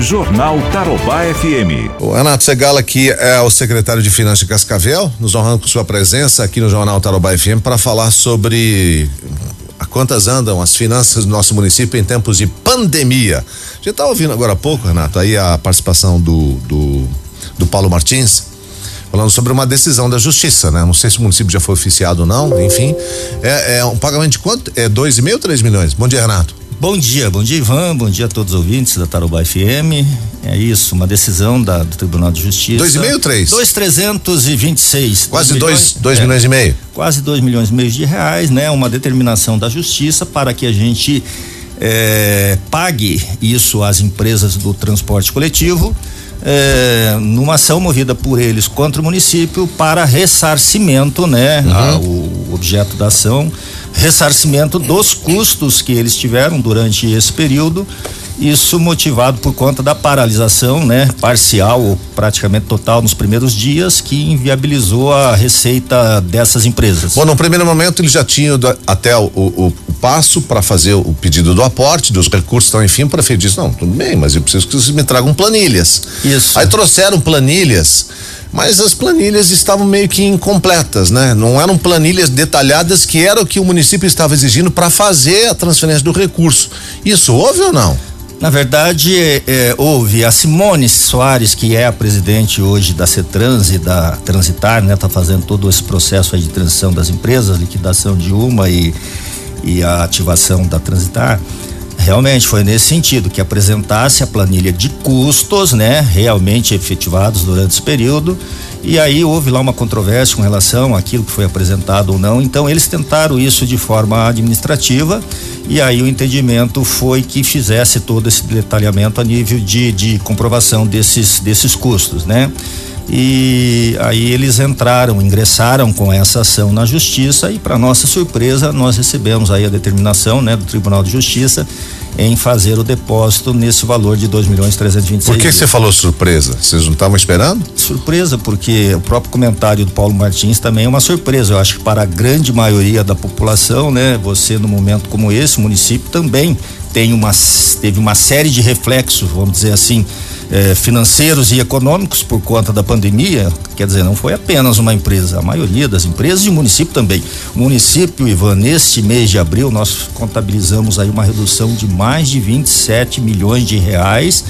Jornal Tarobá FM. O Renato Segala aqui é o secretário de Finanças de Cascavel, nos honrando com sua presença aqui no Jornal Tarobá FM para falar sobre a quantas andam as finanças do nosso município em tempos de pandemia. A gente tá ouvindo agora há pouco, Renato, aí a participação do, do, do Paulo Martins, falando sobre uma decisão da justiça, né? Não sei se o município já foi oficiado ou não, enfim. É, é um pagamento de quanto? É dois e meio ou três milhões? Bom dia, Renato. Bom dia, bom dia Ivan, bom dia a todos os ouvintes da Tarobá FM. É isso, uma decisão da, do Tribunal de Justiça. Dois e meio, três? Dois trezentos e vinte e seis. Quase dois, milhões, dois é, milhões e meio. Quase dois milhões e meio de reais, né? Uma determinação da Justiça para que a gente é, pague isso às empresas do transporte coletivo. É, numa ação movida por eles contra o município para ressarcimento, né? Uhum. A, o objeto da ação ressarcimento dos custos que eles tiveram durante esse período. Isso motivado por conta da paralisação, né, parcial ou praticamente total nos primeiros dias, que inviabilizou a receita dessas empresas. Bom, no primeiro momento eles já tinham até o, o, passo para fazer o pedido do aporte, dos recursos, então enfim, o prefeito disse, não, tudo bem, mas eu preciso que vocês me tragam planilhas. Isso. Aí trouxeram planilhas mas as planilhas estavam meio que incompletas, né? Não eram planilhas detalhadas que era o que o município estava exigindo para fazer a transferência do recurso. Isso houve ou não? Na verdade, é, houve a Simone Soares, que é a presidente hoje da CETRANS e da Transitar, né? Tá fazendo todo esse processo aí de transição das empresas, liquidação de uma e, e a ativação da Transitar. Realmente foi nesse sentido que apresentasse a planilha de custos, né, realmente efetivados durante esse período. E aí houve lá uma controvérsia com relação àquilo que foi apresentado ou não. Então eles tentaram isso de forma administrativa e aí o entendimento foi que fizesse todo esse detalhamento a nível de, de comprovação desses desses custos, né? E aí eles entraram, ingressaram com essa ação na justiça e para nossa surpresa nós recebemos aí a determinação, né, do Tribunal de Justiça em fazer o depósito nesse valor de dois milhões trezentos vinte Por que você falou surpresa? Vocês não estavam esperando? Surpresa porque o próprio comentário do Paulo Martins também é uma surpresa. Eu acho que para a grande maioria da população, né, você no momento como esse, o município também tem uma teve uma série de reflexos, vamos dizer assim, eh, financeiros e econômicos por conta da pandemia, quer dizer, não foi apenas uma empresa, a maioria das empresas e o município também. O município, Ivan, neste mês de abril, nós contabilizamos aí uma redução de mais de 27 milhões de reais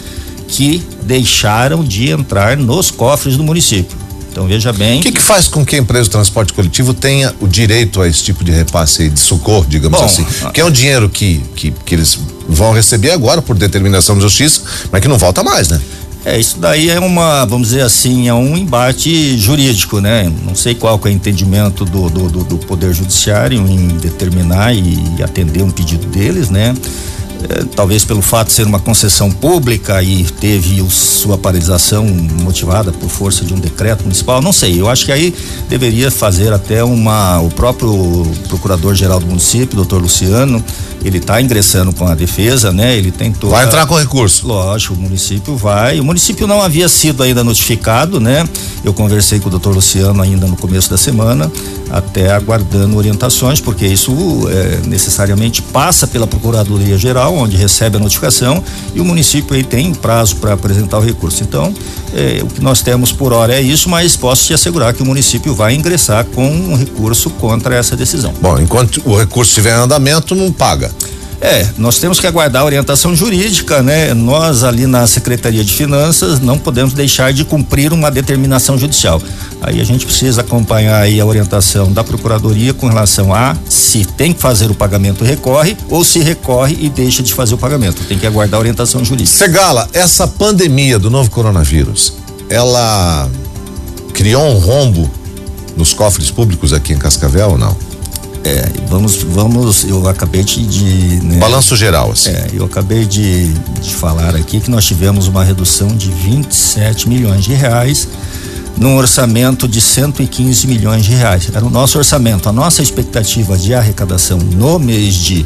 que deixaram de entrar nos cofres do município. Então veja bem. O que, que, faz com que a empresa de transporte coletivo tenha o direito a esse tipo de repasse de socorro, digamos Bom, assim? Que é um dinheiro que, que, que eles vão receber agora por determinação da justiça, mas que não volta mais, né? É, isso daí é uma, vamos dizer assim, é um embate jurídico, né? Não sei qual é o entendimento do, do, do, do Poder Judiciário em determinar e atender um pedido deles, né? Eh, talvez pelo fato de ser uma concessão pública e teve o, sua paralisação motivada por força de um decreto municipal, não sei. Eu acho que aí deveria fazer até uma. O próprio procurador-geral do município, doutor Luciano, ele está ingressando com a defesa, né? Ele tentou. Vai entrar com recurso. Lógico, o município vai. O município não havia sido ainda notificado, né? Eu conversei com o doutor Luciano ainda no começo da semana, até aguardando orientações, porque isso é, necessariamente passa pela Procuradoria Geral, onde recebe a notificação, e o município aí tem prazo para apresentar o recurso. Então, é, o que nós temos por hora é isso, mas posso te assegurar que o município vai ingressar com um recurso contra essa decisão. Bom, enquanto o recurso estiver em andamento, não paga. É, nós temos que aguardar a orientação jurídica, né? Nós ali na Secretaria de Finanças não podemos deixar de cumprir uma determinação judicial. Aí a gente precisa acompanhar aí a orientação da Procuradoria com relação a se tem que fazer o pagamento recorre ou se recorre e deixa de fazer o pagamento. Tem que aguardar a orientação jurídica. Segala, essa pandemia do novo coronavírus, ela criou um rombo nos cofres públicos aqui em Cascavel ou não? É, vamos, vamos, eu acabei de. Né, Balanço geral, assim. É, eu acabei de, de falar aqui que nós tivemos uma redução de 27 milhões de reais num orçamento de 115 milhões de reais. Era o nosso orçamento. A nossa expectativa de arrecadação no mês de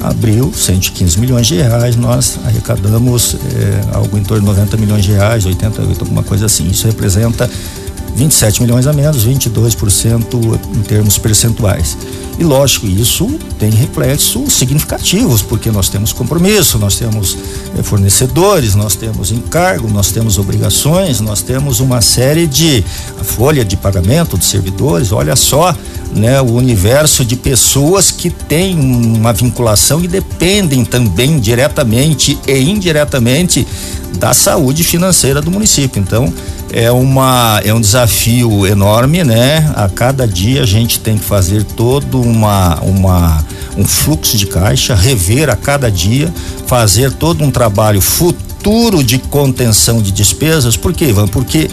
abril, 115 milhões de reais, nós arrecadamos é, algo em torno de 90 milhões de reais, 88, alguma coisa assim. Isso representa 27 milhões a menos, 22% em termos percentuais. E lógico, isso tem reflexos significativos, porque nós temos compromisso, nós temos eh, fornecedores, nós temos encargo, nós temos obrigações, nós temos uma série de folha de pagamento de servidores. Olha só, né, o universo de pessoas que têm uma vinculação e dependem também diretamente e indiretamente da saúde financeira do município. Então, é uma é um desafio enorme, né? A cada dia a gente tem que fazer todo uma uma um fluxo de caixa, rever a cada dia, fazer todo um trabalho futuro de contenção de despesas. Por quê, Ivan? Porque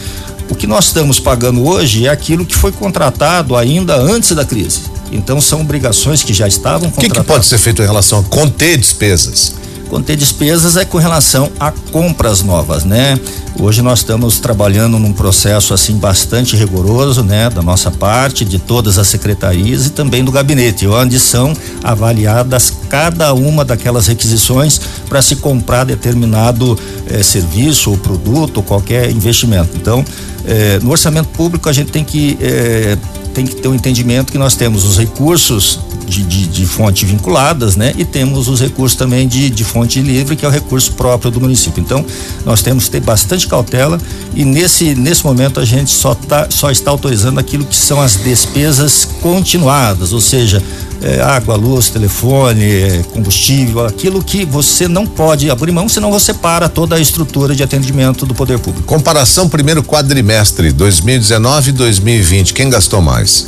o que nós estamos pagando hoje é aquilo que foi contratado ainda antes da crise. Então são obrigações que já estavam contratadas. O que, que pode ser feito em relação a conter despesas? Conter despesas é com relação a compras novas, né? Hoje nós estamos trabalhando num processo assim bastante rigoroso, né, da nossa parte, de todas as secretarias e também do gabinete, onde são avaliadas cada uma daquelas requisições para se comprar determinado eh, serviço ou produto ou qualquer investimento. Então, eh, no orçamento público a gente tem que eh, tem que ter um entendimento que nós temos os recursos de, de, de fonte vinculadas, né? E temos os recursos também de, de fonte livre, que é o recurso próprio do município. Então, nós temos que ter bastante cautela e nesse, nesse momento a gente só, tá, só está autorizando aquilo que são as despesas continuadas, ou seja, é, água, luz, telefone, é, combustível, aquilo que você não pode abrir mão, senão você para toda a estrutura de atendimento do poder público. Comparação primeiro quadrimestre 2019 e 2020, quem gastou mais?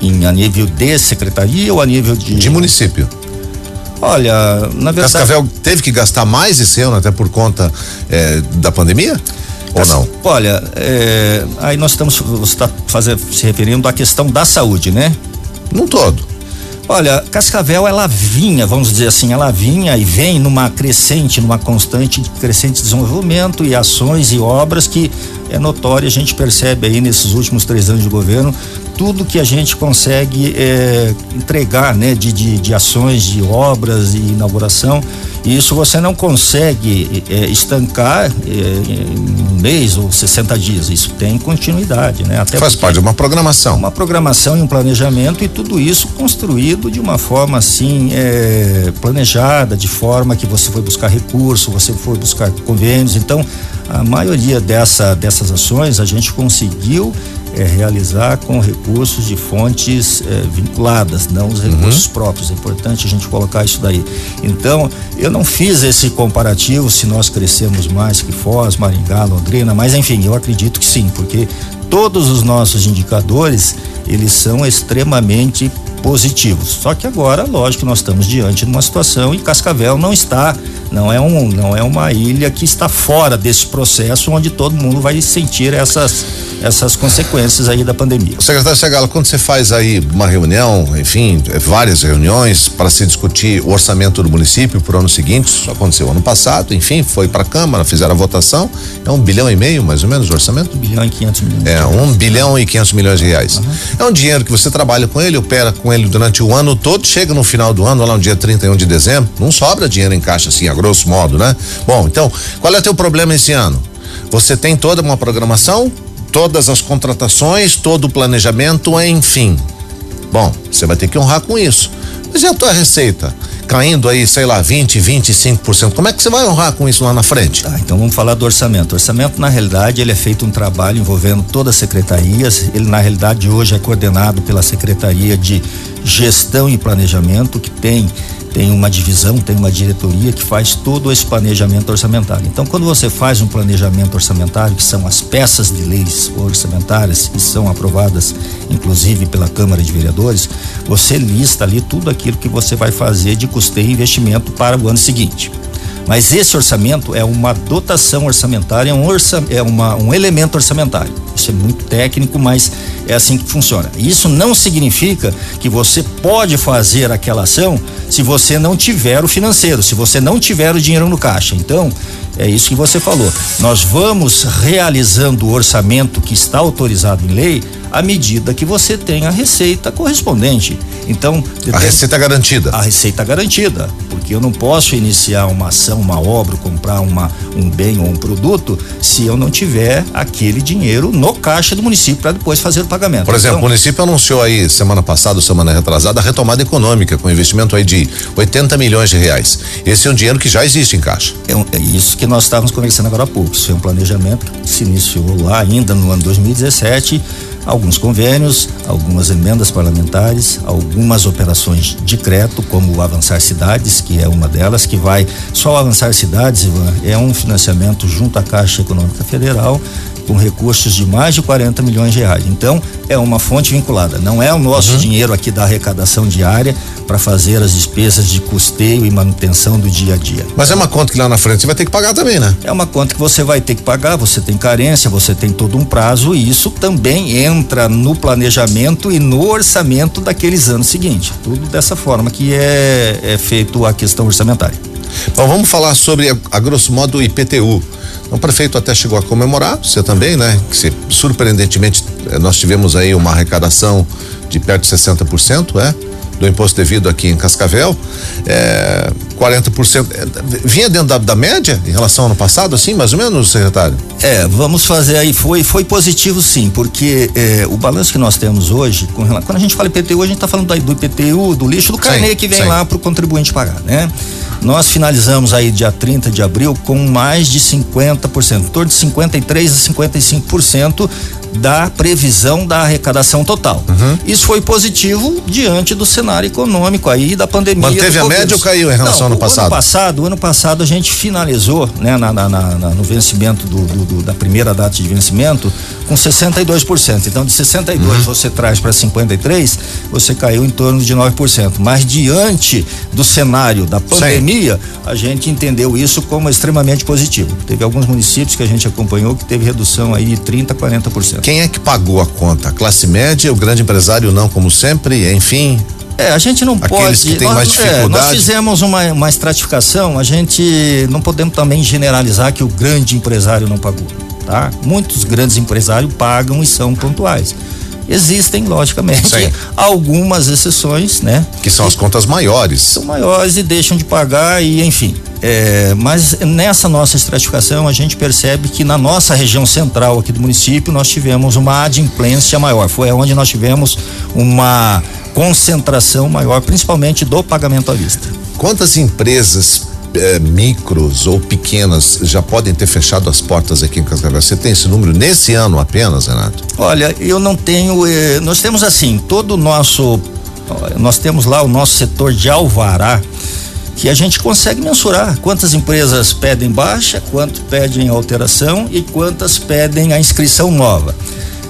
Em a nível de secretaria ou a nível de de município? Olha, na verdade. Cascavel teve que gastar mais esse ano até por conta é, da pandemia? Ou não? Olha, é, aí nós estamos, você está se referindo à questão da saúde, né? Num todo. Olha, Cascavel ela vinha, vamos dizer assim, ela vinha e vem numa crescente, numa constante crescente desenvolvimento e ações e obras que é notório, a gente percebe aí nesses últimos três anos de governo tudo que a gente consegue é, entregar, né, de, de, de, ações, de obras e inauguração. E isso você não consegue é, estancar é, em um mês ou 60 dias. Isso tem continuidade, né? Até Faz parte de uma programação. Uma programação e um planejamento e tudo isso construído de uma forma assim é, planejada, de forma que você foi buscar recurso, você foi buscar convênios. Então, a maioria dessa, dessas ações a gente conseguiu é, realizar com recursos de fontes é, vinculadas, não os recursos uhum. próprios. É importante a gente colocar isso daí. Então, eu não fiz esse comparativo se nós crescemos mais que Foz, Maringá, Londrina, mas enfim, eu acredito que sim, porque todos os nossos indicadores eles são extremamente positivos. Só que agora, lógico, nós estamos diante de uma situação e Cascavel não está, não é um, não é uma ilha que está fora desse processo onde todo mundo vai sentir essas essas consequências aí da pandemia. Secretário Segala, quando você faz aí uma reunião, enfim, é, várias reuniões para se discutir o orçamento do município para o ano seguinte, isso aconteceu ano passado, enfim, foi para a Câmara, fizeram a votação, é um bilhão e meio mais ou menos o orçamento? Um bilhão e quinhentos milhões. É, um bilhão e quinhentos milhões de reais. Uhum. É um dinheiro que você trabalha com ele, opera com ele durante o ano todo, chega no final do ano, lá no dia 31 de dezembro, não sobra dinheiro em caixa assim, a grosso modo, né? Bom, então, qual é o teu problema esse ano? Você tem toda uma programação, todas as contratações, todo o planejamento, enfim. Bom, você vai ter que honrar com isso. Mas e a tua receita? Caindo aí, sei lá, 20, 25%. Como é que você vai honrar com isso lá na frente? Tá, então vamos falar do orçamento. O orçamento, na realidade, ele é feito um trabalho envolvendo todas as secretarias. Ele, na realidade, hoje é coordenado pela Secretaria de Gestão e Planejamento, que tem tem uma divisão, tem uma diretoria que faz todo esse planejamento orçamentário. Então, quando você faz um planejamento orçamentário, que são as peças de leis orçamentárias que são aprovadas, inclusive pela Câmara de Vereadores, você lista ali tudo aquilo que você vai fazer de custeio e investimento para o ano seguinte. Mas esse orçamento é uma dotação orçamentária, é um, orça, é uma, um elemento orçamentário. Isso é muito técnico, mas é assim que funciona. Isso não significa que você pode fazer aquela ação se você não tiver o financeiro, se você não tiver o dinheiro no caixa. Então, é isso que você falou. Nós vamos realizando o orçamento que está autorizado em lei à medida que você tem a receita correspondente. Então, a receita garantida. A receita garantida, porque eu não posso iniciar uma ação, uma obra, comprar uma, um bem ou um produto se eu não tiver aquele dinheiro no caixa do município para depois fazer o pagamento. Por exemplo, então, o município anunciou aí semana passada, semana retrasada, a retomada econômica com investimento aí de 80 milhões de reais. Esse é um dinheiro que já existe em caixa. É, é isso que nós estávamos conversando agora há pouco. Isso é um planejamento que se iniciou lá ainda no ano 2017 alguns convênios, algumas emendas parlamentares, algumas operações de crédito, como o Avançar Cidades, que é uma delas, que vai só o Avançar Cidades, Ivan, é um financiamento junto à Caixa Econômica Federal com recursos de mais de 40 milhões de reais. Então, é uma fonte vinculada. Não é o nosso uhum. dinheiro aqui da arrecadação diária para fazer as despesas de custeio e manutenção do dia a dia. Mas é uma conta que lá na frente você vai ter que pagar também, né? É uma conta que você vai ter que pagar, você tem carência, você tem todo um prazo e isso também entra no planejamento e no orçamento daqueles anos seguintes. Tudo dessa forma que é, é feito a questão orçamentária. Bom, vamos falar sobre, a, a grosso modo, o IPTU. O prefeito até chegou a comemorar, você também, né? Que se, surpreendentemente eh, nós tivemos aí uma arrecadação de perto de 60%, é? Do imposto devido aqui em Cascavel. É, 40%. É, vinha dentro da, da, média em relação ao ano passado, assim, mais ou menos, secretário? É, vamos fazer aí, foi, foi positivo sim, porque é, o balanço que nós temos hoje, com, quando a gente fala IPTU, a gente está falando do IPTU, do lixo, do carnê que vem sim. lá para o contribuinte pagar, né? Nós finalizamos aí dia 30 de abril com mais de 50%, em torno de 53 a 55% da previsão da arrecadação total. Uhum. Isso foi positivo diante do cenário econômico aí da pandemia. Manteve a média ou caiu em relação Não, ao ano passado? Ano passado, o ano passado a gente finalizou, né, na, na, na, no vencimento do, do, do, da primeira data de vencimento com 62%. Então de 62 uhum. você traz para 53, você caiu em torno de 9%. Mas diante do cenário da pandemia, Sim. a gente entendeu isso como extremamente positivo. Teve alguns municípios que a gente acompanhou que teve redução aí de 30 a 40%. Quem é que pagou a conta? A classe média, o grande empresário não, como sempre, enfim. É, a gente não Aqueles pode. Aqueles que têm mais dificuldade. É, nós fizemos uma, uma estratificação, a gente não podemos também generalizar que o grande empresário não pagou, tá? Muitos grandes empresários pagam e são pontuais. Existem, logicamente, Sim. algumas exceções, né? Que são as contas maiores. São maiores e deixam de pagar e, enfim. É, mas nessa nossa estratificação a gente percebe que na nossa região central aqui do município nós tivemos uma adimplência maior. Foi onde nós tivemos uma concentração maior, principalmente do pagamento à vista. Quantas empresas eh, micros ou pequenas já podem ter fechado as portas aqui em Cascavel? Você tem esse número nesse ano apenas, Renato? Olha, eu não tenho. Eh, nós temos assim, todo o nosso. Nós temos lá o nosso setor de alvará que a gente consegue mensurar quantas empresas pedem baixa, quanto pedem alteração e quantas pedem a inscrição nova.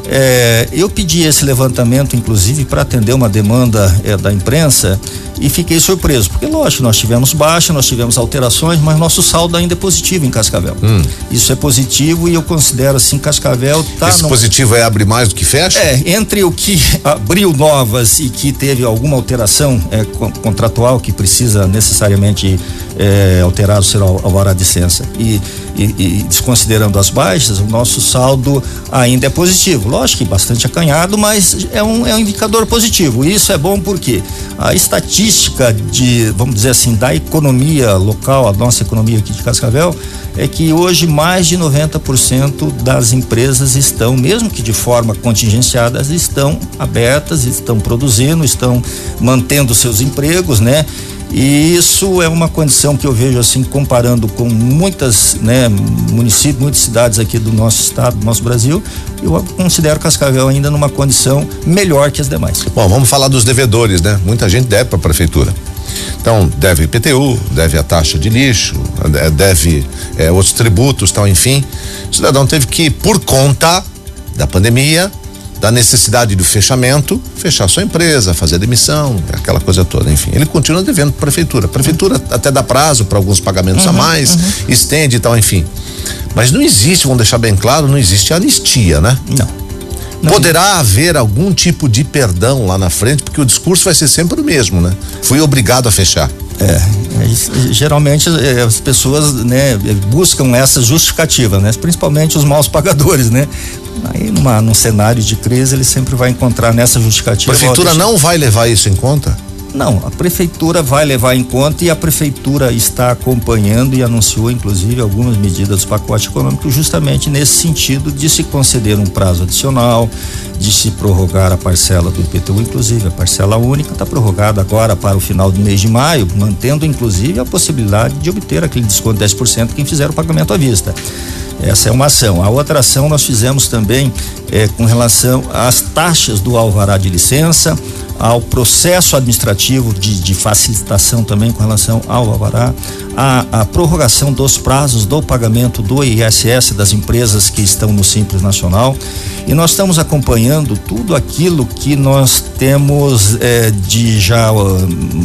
É, eu pedi esse levantamento, inclusive, para atender uma demanda é, da imprensa e fiquei surpreso, porque lógico, nós tivemos baixa, nós tivemos alterações, mas nosso saldo ainda é positivo em Cascavel. Hum. Isso é positivo e eu considero assim, Cascavel tá. Esse no... positivo é abrir mais do que fecha? É, entre o que abriu novas e que teve alguma alteração é, contratual que precisa necessariamente é, alterar o seu alvará de licença e, e, e desconsiderando as baixas, o nosso saldo ainda é positivo. Lógico que bastante acanhado, mas é um, é um indicador positivo. Isso é bom porque a estatística característica de, vamos dizer assim, da economia local, a nossa economia aqui de Cascavel, é que hoje mais de 90% das empresas estão, mesmo que de forma contingenciada, estão abertas, estão produzindo, estão mantendo seus empregos, né? E isso é uma condição que eu vejo assim, comparando com muitas, né, municípios, muitas cidades aqui do nosso estado, do nosso Brasil, eu considero Cascavel ainda numa condição melhor que as demais. Bom, vamos falar dos devedores, né? Muita gente deve para a prefeitura. Então, deve IPTU, deve a taxa de lixo, deve é, outros tributos, tal, enfim. O cidadão teve que, por conta da pandemia, da necessidade do fechamento, fechar sua empresa, fazer demissão, aquela coisa toda, enfim. Ele continua devendo para a prefeitura. A prefeitura até dá prazo para alguns pagamentos uhum, a mais, uhum. estende e tal, enfim. Mas não existe, vamos deixar bem claro, não existe anistia, né? Não. Não. Poderá haver algum tipo de perdão lá na frente, porque o discurso vai ser sempre o mesmo, né? Fui obrigado a fechar. É, é geralmente é, as pessoas né, buscam essa justificativa, né? Principalmente os maus pagadores, né? Aí numa, num cenário de crise ele sempre vai encontrar nessa justificativa. A prefeitura não vai levar isso em conta? Não, a prefeitura vai levar em conta e a prefeitura está acompanhando e anunciou inclusive algumas medidas do pacote econômico justamente nesse sentido de se conceder um prazo adicional, de se prorrogar a parcela do IPTU, inclusive a parcela única está prorrogada agora para o final do mês de maio, mantendo inclusive a possibilidade de obter aquele desconto de 10% quem fizer o pagamento à vista. Essa é uma ação. A outra ação nós fizemos também é, com relação às taxas do alvará de licença, ao processo administrativo de, de facilitação também com relação ao alvará, a, a, prorrogação dos prazos do pagamento do ISS das empresas que estão no Simples Nacional e nós estamos acompanhando tudo aquilo que nós temos é, de já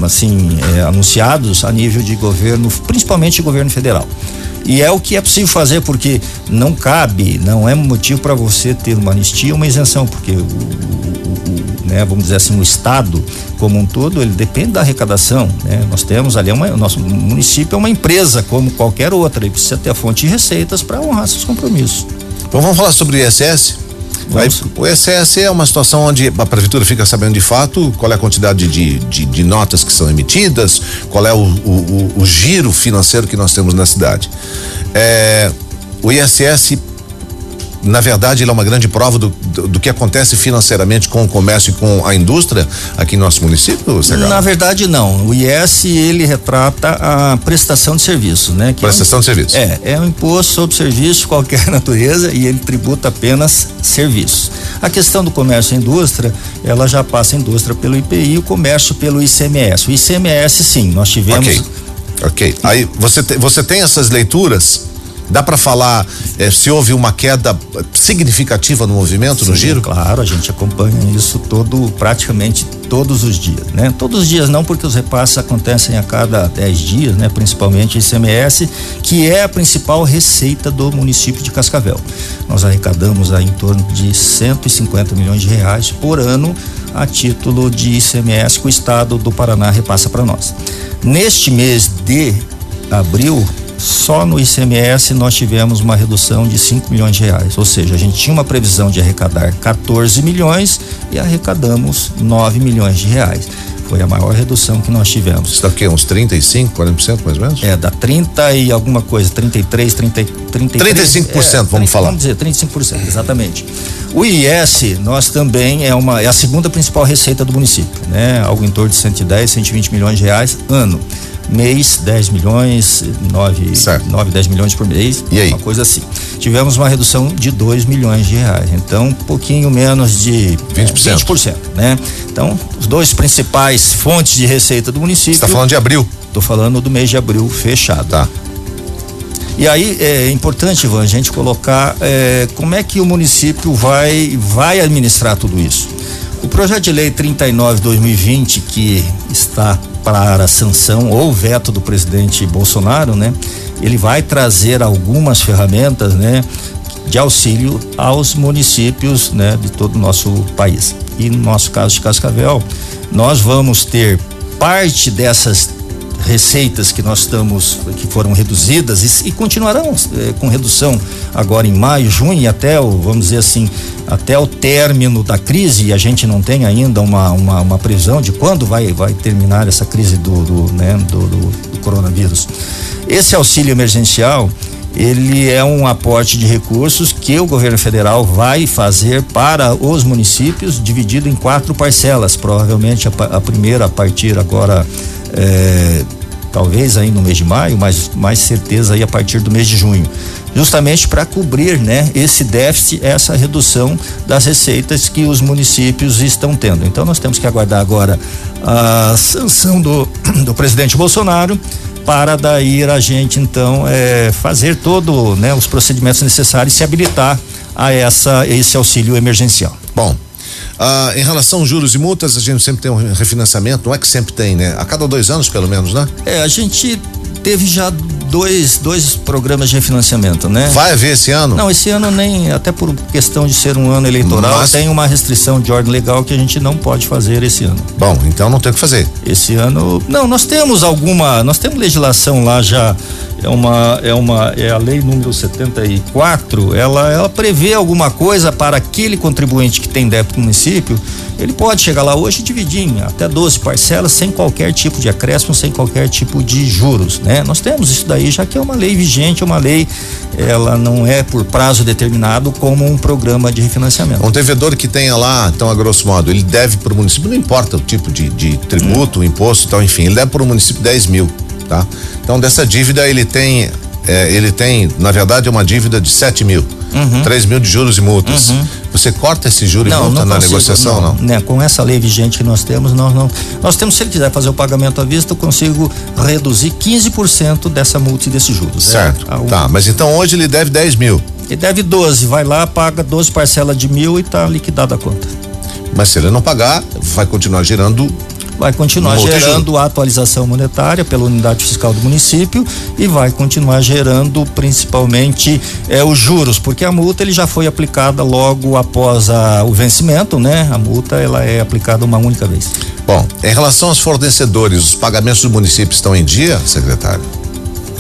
assim é, anunciados a nível de governo, principalmente governo federal. E é o que é possível fazer, porque não cabe, não é motivo para você ter uma anistia, uma isenção, porque o, o, né, vamos dizer assim, o Estado como um todo, ele depende da arrecadação. Né? Nós temos ali, uma, o nosso município é uma empresa como qualquer outra, e precisa ter a fonte de receitas para honrar seus compromissos. Então vamos falar sobre o ISS? Aí, o ISS é uma situação onde a prefeitura fica sabendo de fato qual é a quantidade de, de, de notas que são emitidas, qual é o, o, o, giro financeiro que nós temos na cidade. É, o ISS na verdade, ele é uma grande prova do, do, do, que acontece financeiramente com o comércio e com a indústria aqui em nosso município, Segalo? Na verdade, não. O IS, ele retrata a prestação de serviços, né? Prestação é um, de serviços. É, é um imposto sobre serviço qualquer natureza e ele tributa apenas serviços. A questão do comércio e indústria, ela já passa a indústria pelo IPI e o comércio pelo ICMS. O ICMS, sim, nós tivemos. Ok. Ok. Aí você, te, você tem essas leituras Dá para falar eh, se houve uma queda significativa no movimento, Sim, no giro? Claro, a gente acompanha isso todo, praticamente todos os dias, né? Todos os dias não, porque os repasses acontecem a cada 10 dias, né? Principalmente ICMS, que é a principal receita do município de Cascavel. Nós arrecadamos aí em torno de 150 milhões de reais por ano a título de ICMS que o estado do Paraná repassa para nós. Neste mês de abril, só no ICMS nós tivemos uma redução de 5 milhões de reais. Ou seja, a gente tinha uma previsão de arrecadar 14 milhões e arrecadamos 9 milhões de reais. Foi a maior redução que nós tivemos. Está o quê? Uns 35, 40% mais ou menos? É, dá 30 e alguma coisa, 33, 30, 33. 35%, é, vamos 30, falar. Vamos dizer, 35%, exatamente. O IS, nós também é uma é a segunda principal receita do município, né? Algo em torno de 110, 120 milhões de reais ano mês 10 milhões, 9, certo. 9 10 milhões por mês, e aí? uma coisa assim. Tivemos uma redução de 2 milhões de reais, então um pouquinho menos de 20%, é, 20% né? Então, os dois principais fontes de receita do município. Você está falando de abril? Estou falando do mês de abril fechado. Tá. E aí é importante, Ivan, a gente colocar é, como é que o município vai, vai administrar tudo isso. O projeto de lei 39/2020 que está para a sanção ou veto do presidente Bolsonaro, né? Ele vai trazer algumas ferramentas, né? De auxílio aos municípios, né? De todo o nosso país. E no nosso caso de Cascavel, nós vamos ter parte dessas receitas que nós estamos, que foram reduzidas e, e continuarão eh, com redução agora em maio, junho e até o, vamos dizer assim, até o término da crise, e a gente não tem ainda uma, uma, uma previsão de quando vai, vai terminar essa crise do, do, né, do, do, do coronavírus. Esse auxílio emergencial, ele é um aporte de recursos que o governo federal vai fazer para os municípios, dividido em quatro parcelas. Provavelmente a, a primeira a partir agora é, talvez aí no mês de maio, mas mais certeza aí a partir do mês de junho, justamente para cobrir, né, esse déficit, essa redução das receitas que os municípios estão tendo. Então nós temos que aguardar agora a sanção do, do presidente Bolsonaro para daí a gente então é, fazer todo, né, os procedimentos necessários e se habilitar a essa esse auxílio emergencial. Bom, ah, em relação aos juros e multas, a gente sempre tem um refinanciamento, não é que sempre tem, né? A cada dois anos, pelo menos, né? É, a gente teve já dois, dois programas de refinanciamento, né? Vai haver esse ano? Não, esse ano nem, até por questão de ser um ano eleitoral, Mas... tem uma restrição de ordem legal que a gente não pode fazer esse ano. Bom, então não tem o que fazer. Esse ano, não, nós temos alguma, nós temos legislação lá já é uma é uma é a lei número 74, ela ela prevê alguma coisa para aquele contribuinte que tem débito no município, ele pode chegar lá hoje e dividir em até 12 parcelas sem qualquer tipo de acréscimo, sem qualquer tipo de juros, né? Nós temos isso daí já que é uma lei vigente, é uma lei ela não é por prazo determinado como um programa de refinanciamento. Um devedor que tenha lá, então a grosso modo, ele deve para o município, não importa o tipo de, de tributo, hum. imposto, tal, enfim, ele deve para o município 10 mil tá? Então dessa dívida ele tem, é, ele tem, na verdade, uma dívida de 7 mil. Uhum. 3 mil de juros e multas. Uhum. Você corta esse juro não, e multa na consigo, negociação, não? não? Né, com essa lei vigente que nós temos, nós não. Nós temos, se ele quiser fazer o pagamento à vista, eu consigo reduzir 15% dessa multa e desses juros. É, certo. É, tá, mas então hoje ele deve 10 mil. Ele deve 12, vai lá, paga 12 parcelas de mil e está liquidada a conta. Mas se ele não pagar, vai continuar gerando vai continuar gerando a atualização monetária pela unidade fiscal do município e vai continuar gerando principalmente eh, os juros, porque a multa ele já foi aplicada logo após a, o vencimento, né? A multa ela é aplicada uma única vez. Bom, em relação aos fornecedores, os pagamentos do município estão em dia, secretário?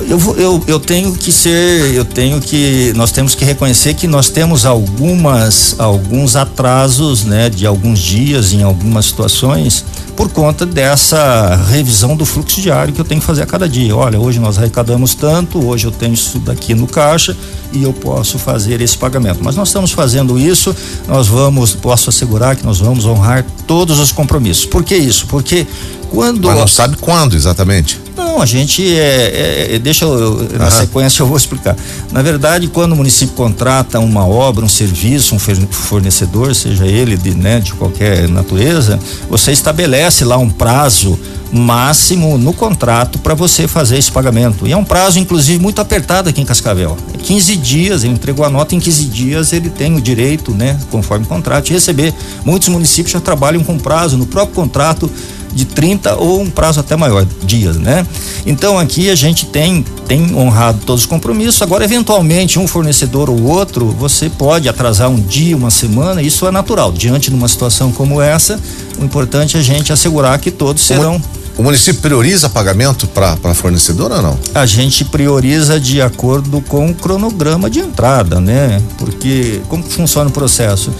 Eu, eu, eu tenho que ser, eu tenho que, nós temos que reconhecer que nós temos algumas, alguns atrasos, né, de alguns dias em algumas situações por conta dessa revisão do fluxo diário que eu tenho que fazer a cada dia. Olha, hoje nós arrecadamos tanto, hoje eu tenho isso daqui no caixa e eu posso fazer esse pagamento. Mas nós estamos fazendo isso, nós vamos, posso assegurar que nós vamos honrar todos os compromissos. Por que isso? Porque quando. Mas não sabe quando exatamente? Não, a gente é, é, é deixa eu, na uhum. sequência eu vou explicar. Na verdade, quando o município contrata uma obra, um serviço, um fornecedor, seja ele de, né, de qualquer natureza, você estabelece lá um prazo máximo no contrato para você fazer esse pagamento. E é um prazo, inclusive, muito apertado aqui em Cascavel. 15 dias, ele entregou a nota em 15 dias, ele tem o direito, né, conforme o contrato, de receber. Muitos municípios já trabalham com prazo no próprio contrato de 30 ou um prazo até maior, dias, né? Então aqui a gente tem tem honrado todos os compromissos. Agora, eventualmente, um fornecedor ou outro, você pode atrasar um dia, uma semana, isso é natural. Diante de uma situação como essa, o importante é a gente assegurar que todos serão. O município prioriza pagamento para fornecedor ou não? A gente prioriza de acordo com o cronograma de entrada, né? Porque como funciona o processo?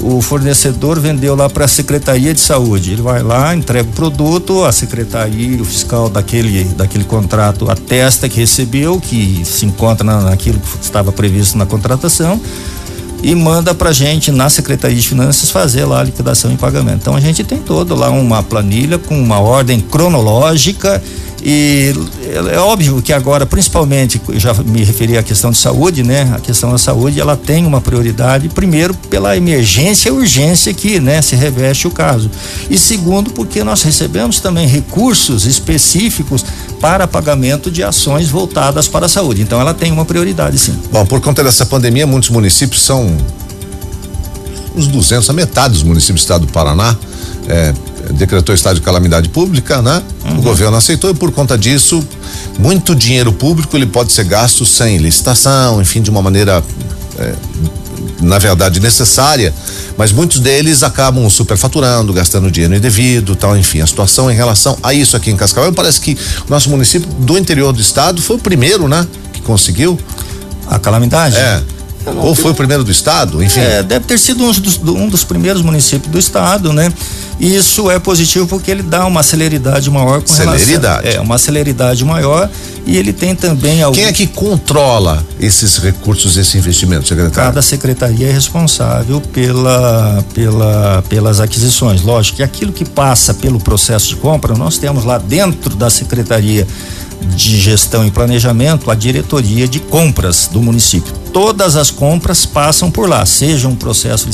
O fornecedor vendeu lá para a Secretaria de Saúde. Ele vai lá, entrega o produto, a secretaria, o fiscal daquele, daquele contrato atesta que recebeu, que se encontra na, naquilo que estava previsto na contratação e manda para gente na Secretaria de Finanças fazer lá a liquidação em pagamento. Então a gente tem todo lá uma planilha com uma ordem cronológica e é, é óbvio que agora, principalmente, já me referi à questão de saúde, né? A questão da saúde, ela tem uma prioridade, primeiro, pela emergência e urgência que, né, se reveste o caso. E segundo, porque nós recebemos também recursos específicos para pagamento de ações voltadas para a saúde. Então, ela tem uma prioridade, sim. Bom, por conta dessa pandemia, muitos municípios são uns 200, a metade dos municípios do estado do Paraná é, decretou estado de calamidade pública, né? Uhum. O governo aceitou e por conta disso, muito dinheiro público ele pode ser gasto sem licitação, enfim, de uma maneira é, na verdade necessária, mas muitos deles acabam superfaturando, gastando dinheiro indevido, tal, enfim, a situação em relação a isso aqui em Cascavel, parece que o nosso município do interior do estado foi o primeiro, né, que conseguiu a calamidade. É. Ou foi o primeiro do estado, enfim. É, deve ter sido um dos, um dos primeiros municípios do estado, né? Isso é positivo porque ele dá uma celeridade maior com celeridade. relação. É, uma celeridade maior e ele tem também algum... Quem é que controla esses recursos, esse investimento, secretário? Cada secretaria é responsável pela, pela, pelas aquisições. Lógico que aquilo que passa pelo processo de compra, nós temos lá dentro da secretaria de gestão e planejamento a diretoria de compras do município todas as compras passam por lá, seja um processo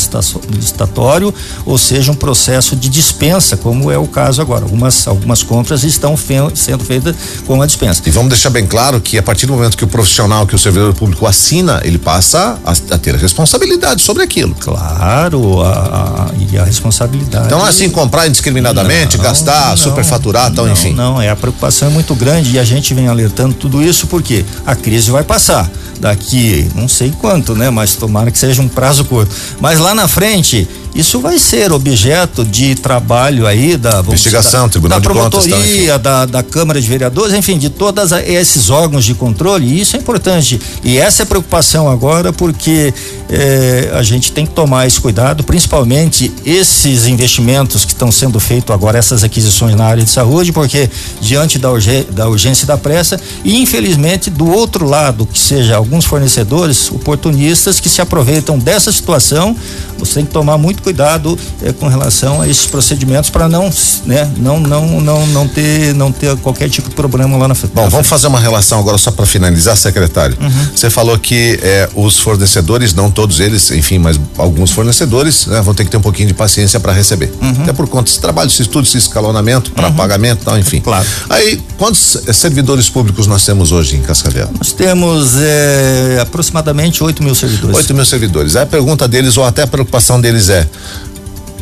licitatório ou seja um processo de dispensa, como é o caso agora. Algumas, algumas compras estão fe sendo feitas com a dispensa. E vamos deixar bem claro que a partir do momento que o profissional, que o servidor público assina, ele passa a, a ter responsabilidade sobre aquilo. Claro, a, a, e a responsabilidade. Então, assim, comprar indiscriminadamente, não, gastar, não, superfaturar, então, não, enfim. Não, é a preocupação é muito grande e a gente vem alertando tudo isso porque a crise vai passar daqui, não sei quanto, né? Mas tomara que seja um prazo curto. Mas lá na frente, isso vai ser objeto de trabalho aí da investigação, da, Tribunal da de promotoria, da, da Câmara de Vereadores, enfim, de todos esses órgãos de controle. E isso é importante. E essa é a preocupação agora, porque eh, a gente tem que tomar esse cuidado, principalmente esses investimentos que estão sendo feitos agora, essas aquisições na área de saúde, porque diante da, urgência, da urgência e da pressa, e infelizmente do outro lado, que seja alguns fornecedores oportunistas que se aproveitam dessa situação, você tem que tomar muito muito cuidado eh, com relação a esses procedimentos para não, né, não, não, não, não ter, não ter qualquer tipo de problema lá na frente. Bom, vamos fazer uma relação agora só para finalizar, secretário. Uhum. Você falou que eh, os fornecedores, não todos eles, enfim, mas alguns fornecedores né, vão ter que ter um pouquinho de paciência para receber. Uhum. Até por conta desse trabalho, esse estudo, esse escalonamento para uhum. pagamento, tal, enfim. Claro. Aí, quantos eh, servidores públicos nós temos hoje em Cascavel? Nós temos eh, aproximadamente 8 mil servidores. 8 mil servidores. Aí a pergunta deles, ou até a preocupação deles é: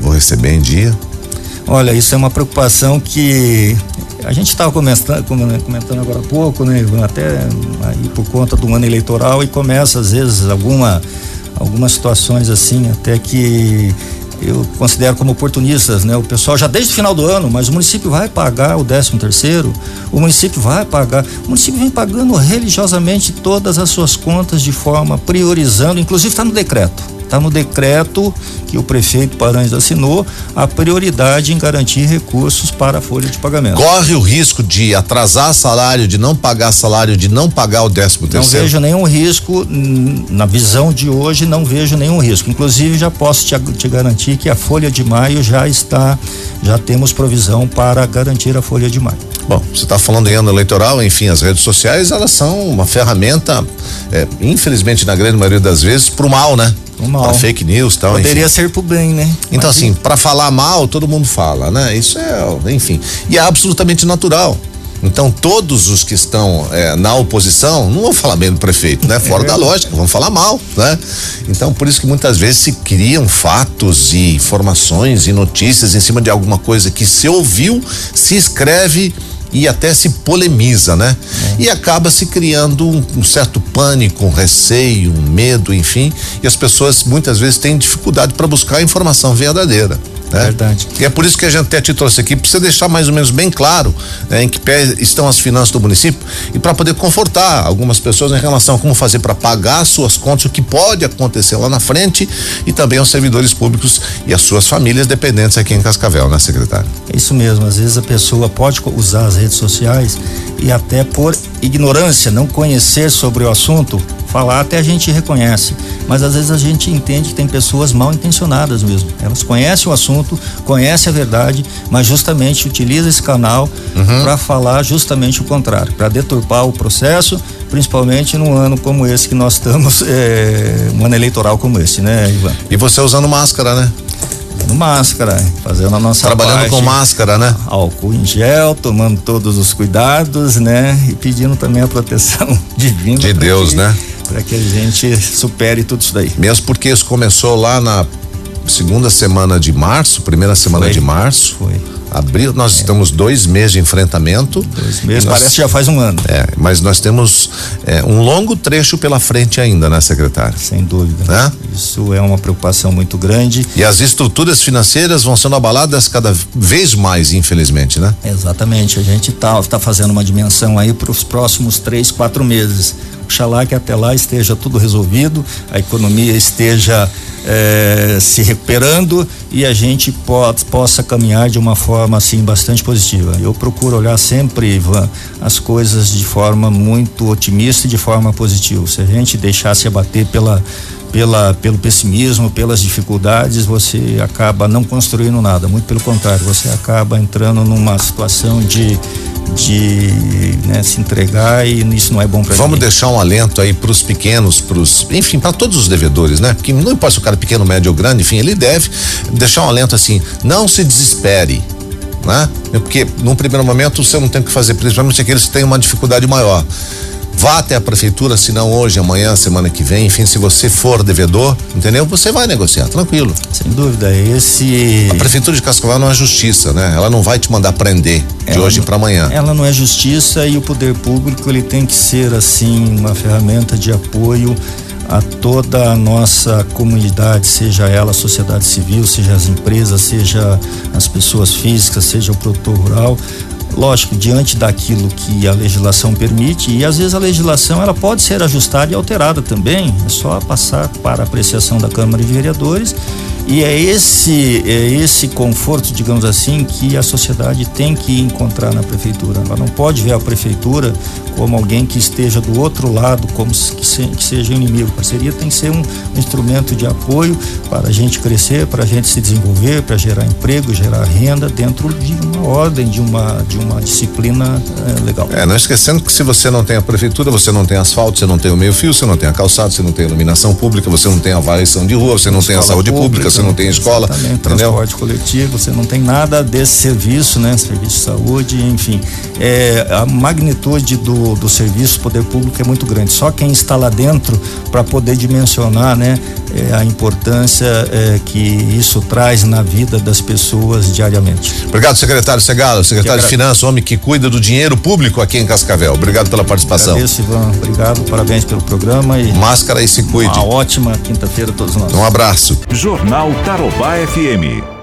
Vou receber em dia? Olha, isso é uma preocupação que a gente estava comentando, comentando agora há pouco, né, até aí por conta do ano eleitoral e começa às vezes alguma algumas situações assim, até que eu considero como oportunistas, né? O pessoal já desde o final do ano, mas o município vai pagar o 13 terceiro, o município vai pagar, o município vem pagando religiosamente todas as suas contas de forma priorizando, inclusive está no decreto Está no decreto que o prefeito Paranhos assinou a prioridade em garantir recursos para a folha de pagamento. Corre o risco de atrasar salário, de não pagar salário, de não pagar o décimo terceiro? Não vejo nenhum risco, na visão de hoje, não vejo nenhum risco. Inclusive, já posso te, te garantir que a folha de maio já está, já temos provisão para garantir a folha de maio. Bom, você está falando em ano eleitoral, enfim, as redes sociais elas são uma ferramenta, é, infelizmente na grande maioria das vezes, para o mal, né? mal. fake news tal. Poderia enfim. ser pro bem, né? Então, Mas assim, para falar mal, todo mundo fala, né? Isso é, enfim. E é absolutamente natural. Então, todos os que estão é, na oposição não vão falar bem do prefeito, né? Fora é. da lógica, vão falar mal, né? Então, por isso que muitas vezes se criam fatos e informações e notícias em cima de alguma coisa que se ouviu, se escreve e até se polemiza, né? É. E acaba se criando um, um, certo pânico, um receio, um medo, enfim, e as pessoas muitas vezes têm dificuldade para buscar a informação verdadeira. Né? Verdade. E é por isso que a gente até te trouxe aqui, para você deixar mais ou menos bem claro né, em que pé estão as finanças do município e para poder confortar algumas pessoas em relação a como fazer para pagar suas contas, o que pode acontecer lá na frente e também aos servidores públicos e as suas famílias dependentes aqui em Cascavel, né, secretário? É isso mesmo, às vezes a pessoa pode usar as redes sociais e até por ignorância, não conhecer sobre o assunto, falar até a gente reconhece, mas às vezes a gente entende que tem pessoas mal intencionadas mesmo. Elas conhecem o assunto, conhecem a verdade, mas justamente utiliza esse canal uhum. para falar justamente o contrário, para deturpar o processo, principalmente num ano como esse que nós estamos, é, um ano eleitoral como esse, né, Ivan? E você usando máscara, né? usando máscara, fazendo a nossa Trabalhando parte, com máscara, né? Álcool em gel, tomando todos os cuidados, né? E pedindo também a proteção divina. De Deus, né? Para que a gente supere tudo isso daí. Mesmo porque isso começou lá na segunda semana de março, primeira semana Foi. de março. Foi abril, nós é. estamos dois meses de enfrentamento. Dois meses, nós, parece que já faz um ano. É, mas nós temos é, um longo trecho pela frente ainda, né, secretário? Sem dúvida. Né? Isso é uma preocupação muito grande. E as estruturas financeiras vão sendo abaladas cada vez mais, infelizmente, né? Exatamente. A gente está tá fazendo uma dimensão aí para os próximos três, quatro meses. Oxalá que até lá esteja tudo resolvido, a economia esteja eh, se recuperando e a gente po possa caminhar de uma forma assim bastante positiva. Eu procuro olhar sempre, Ivan, as coisas de forma muito otimista e de forma positiva. Se a gente deixar se abater pela pela, pelo pessimismo, pelas dificuldades, você acaba não construindo nada. Muito pelo contrário, você acaba entrando numa situação de de né, se entregar e isso não é bom para Vamos ninguém. deixar um alento aí para os pequenos, para os, enfim, para todos os devedores, né? Porque não importa se o cara é pequeno, médio ou grande, enfim, ele deve deixar um alento assim, não se desespere, né? Porque num primeiro momento você não tem o que fazer, principalmente aqueles que têm uma dificuldade maior. Vá até a prefeitura, se não hoje, amanhã, semana que vem, enfim, se você for devedor, entendeu? Você vai negociar, tranquilo. Sem dúvida, esse. A prefeitura de Cascavel não é justiça, né? Ela não vai te mandar prender de ela hoje para amanhã. Ela não é justiça e o poder público ele tem que ser assim uma ferramenta de apoio a toda a nossa comunidade, seja ela a sociedade civil, seja as empresas, seja as pessoas físicas, seja o produtor rural, lógico, diante daquilo que a legislação permite, e às vezes a legislação ela pode ser ajustada e alterada também, é só passar para apreciação da Câmara de Vereadores e é esse, é esse conforto, digamos assim, que a sociedade tem que encontrar na prefeitura. Ela não pode ver a prefeitura como alguém que esteja do outro lado, como que, se, que seja inimigo. A parceria tem que ser um, um instrumento de apoio para a gente crescer, para a gente se desenvolver, para gerar emprego, gerar renda dentro de uma ordem, de uma, de uma disciplina é, legal. É, não esquecendo que se você não tem a prefeitura, você não tem asfalto, você não tem o meio fio, você não tem a calçada, você não tem a iluminação pública, você não tem a avaliação de rua, você não tem a saúde pública, pública você não tem escola. Exatamente, transporte coletivo, você não tem nada desse serviço, né? Serviço de saúde, enfim. É, a magnitude do, do serviço poder público é muito grande. Só quem está lá dentro para poder dimensionar, né? É, a importância é, que isso traz na vida das pessoas diariamente. Obrigado, secretário Segalo, secretário de Finanças, homem que cuida do dinheiro público aqui em Cascavel. Obrigado pela participação. Agradeço, Ivan. Obrigado, parabéns pelo programa e. Máscara e se cuide. Uma ótima quinta-feira a todos nós. Um abraço. Jornal Tarobá FM.